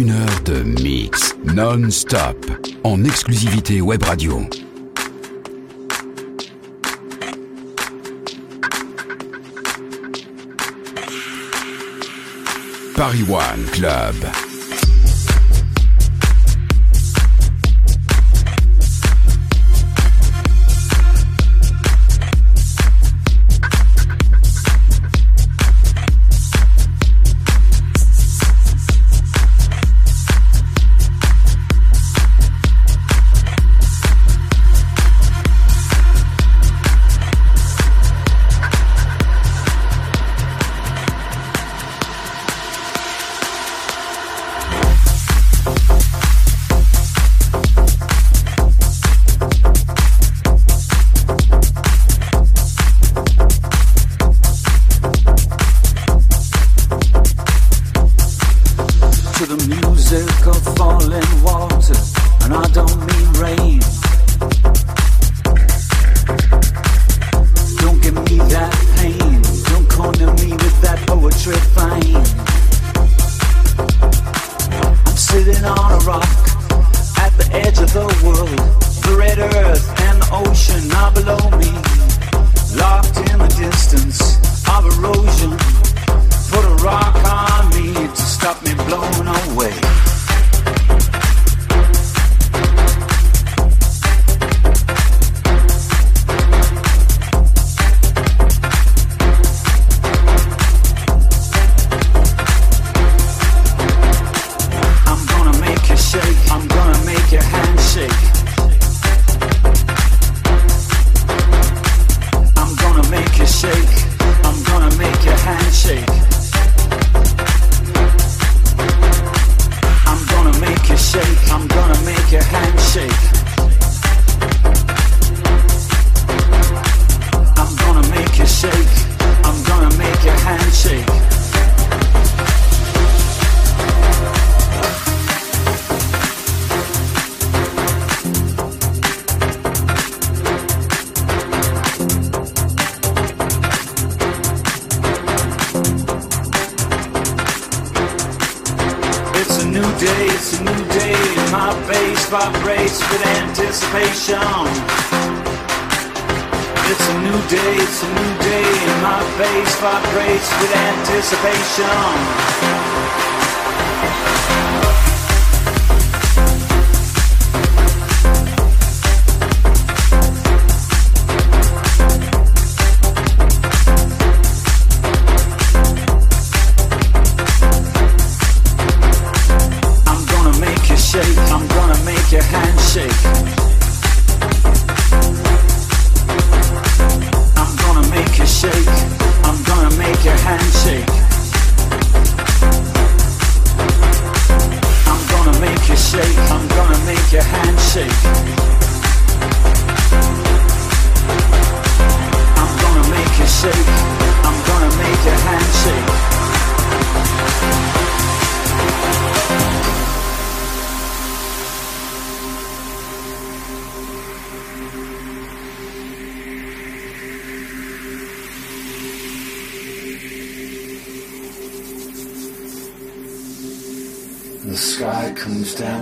une heure de mix non-stop en exclusivité web radio. Paris One Club.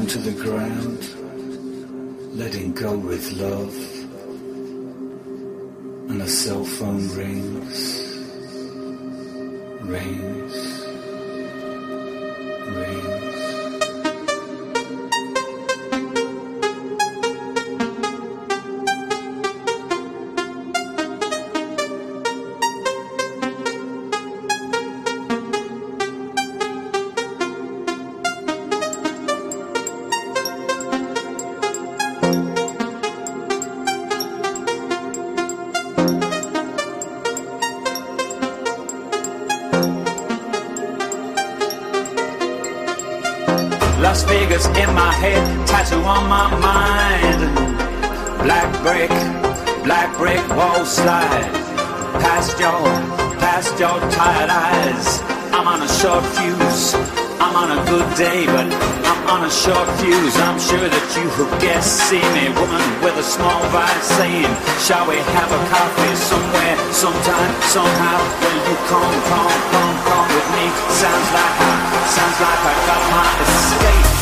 To the ground, letting go with love, and a cell phone rings, rings. Short fuse. I'm on a good day, but I'm on a short fuse. I'm sure that you have guessed. See me, woman with a small vice, saying, Shall we have a coffee somewhere, sometime, somehow? Will you come, come, come, come with me? Sounds like I, sounds like I got my escape.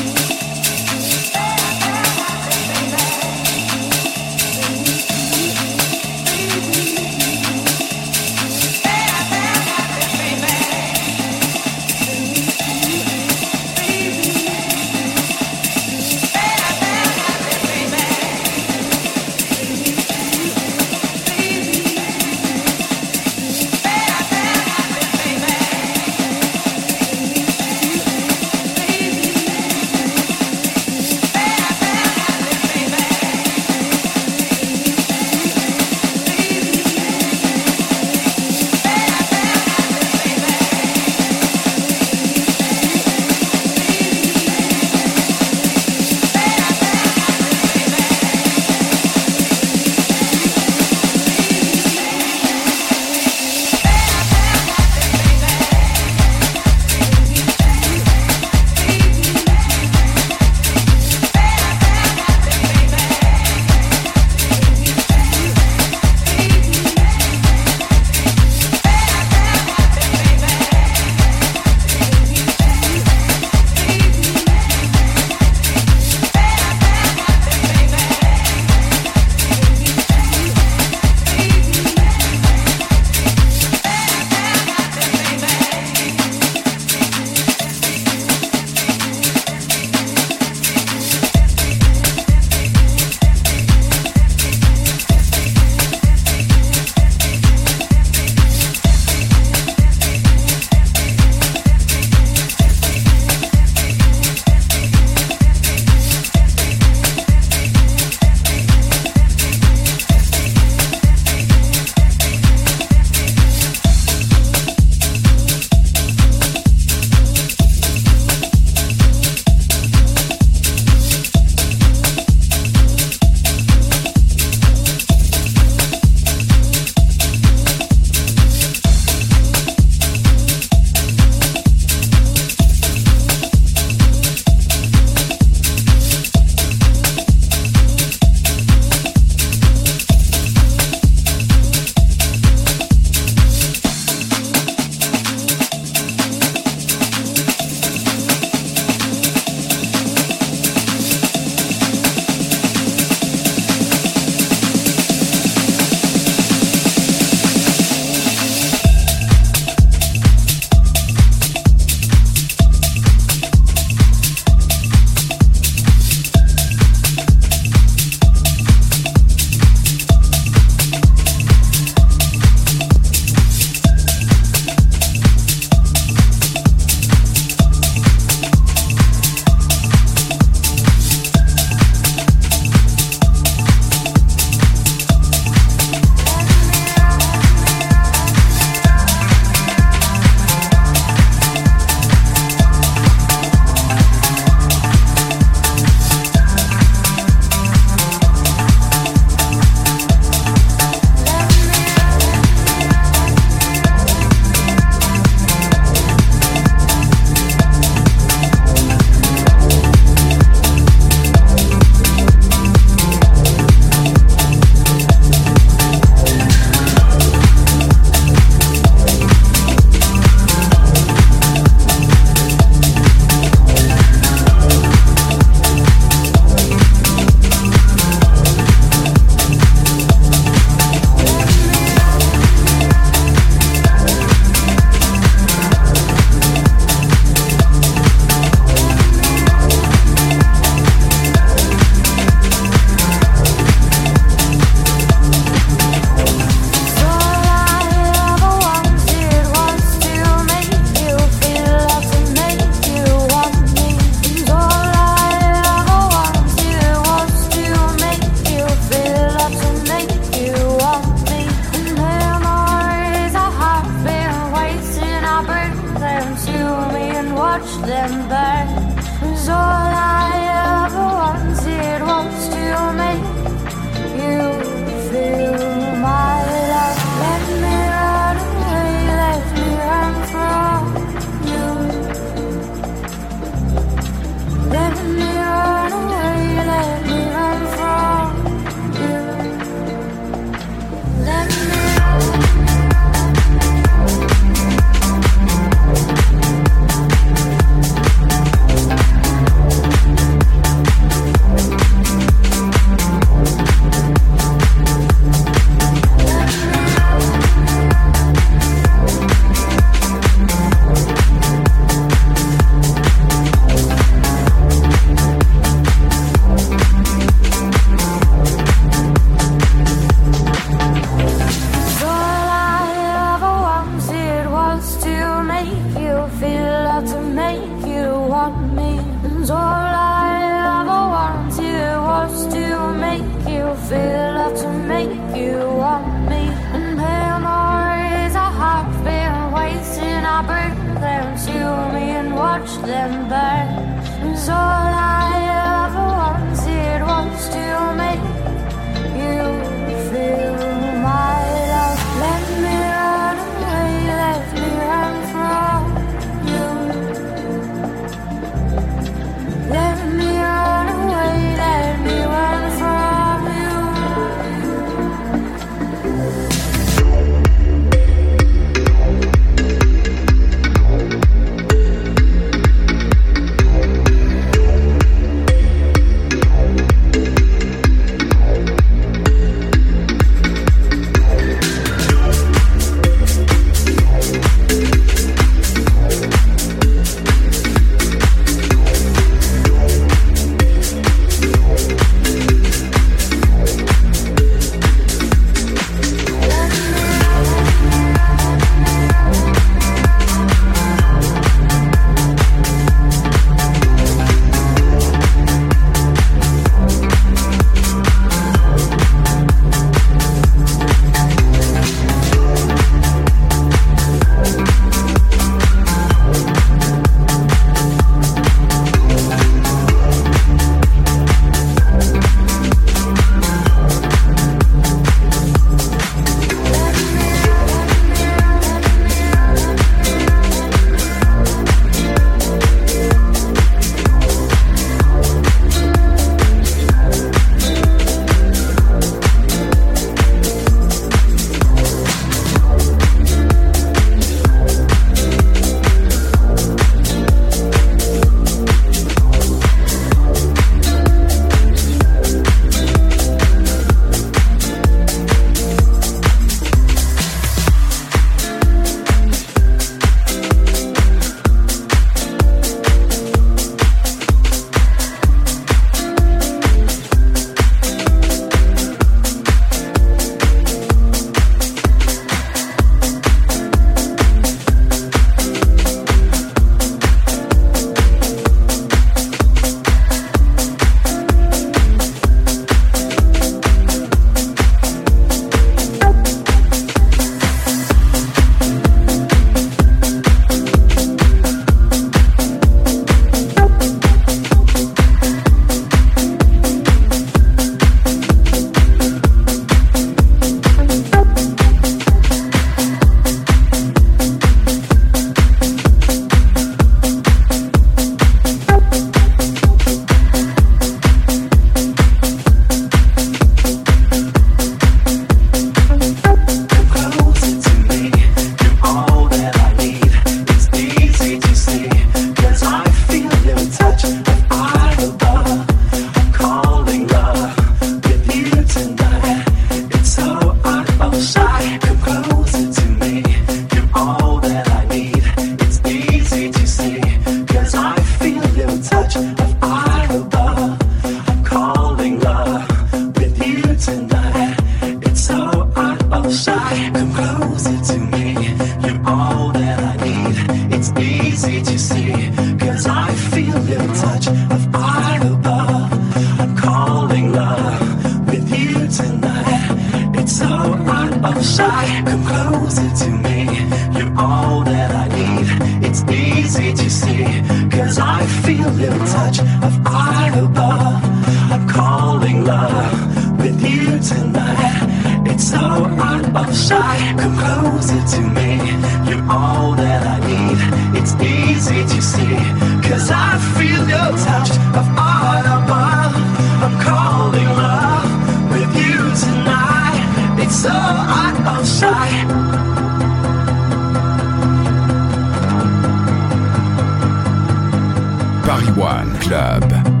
Paris One Club.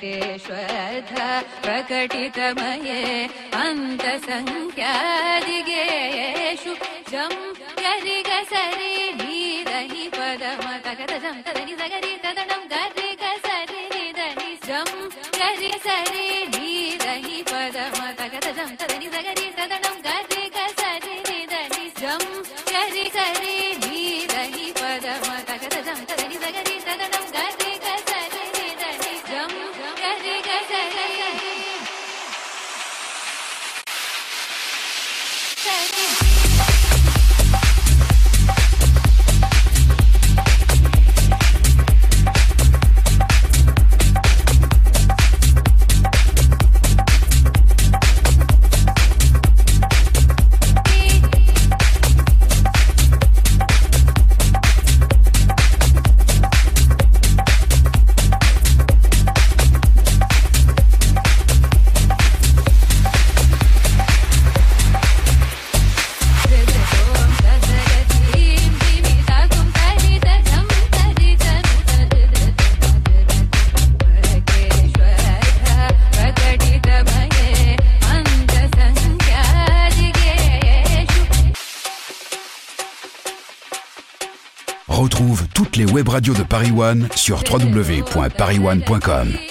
केश्वरध प्रकटितमये अन्त संख्यादिगे शुजं जरि कसरि धीरहि पदमाता कथजं तदनी जगनी सदनं गजे कसरि निदी जं गी धीरहि पदमतगतजं तदनि सगरि तदनं गरि radio de Paris One sur www.paris1.com.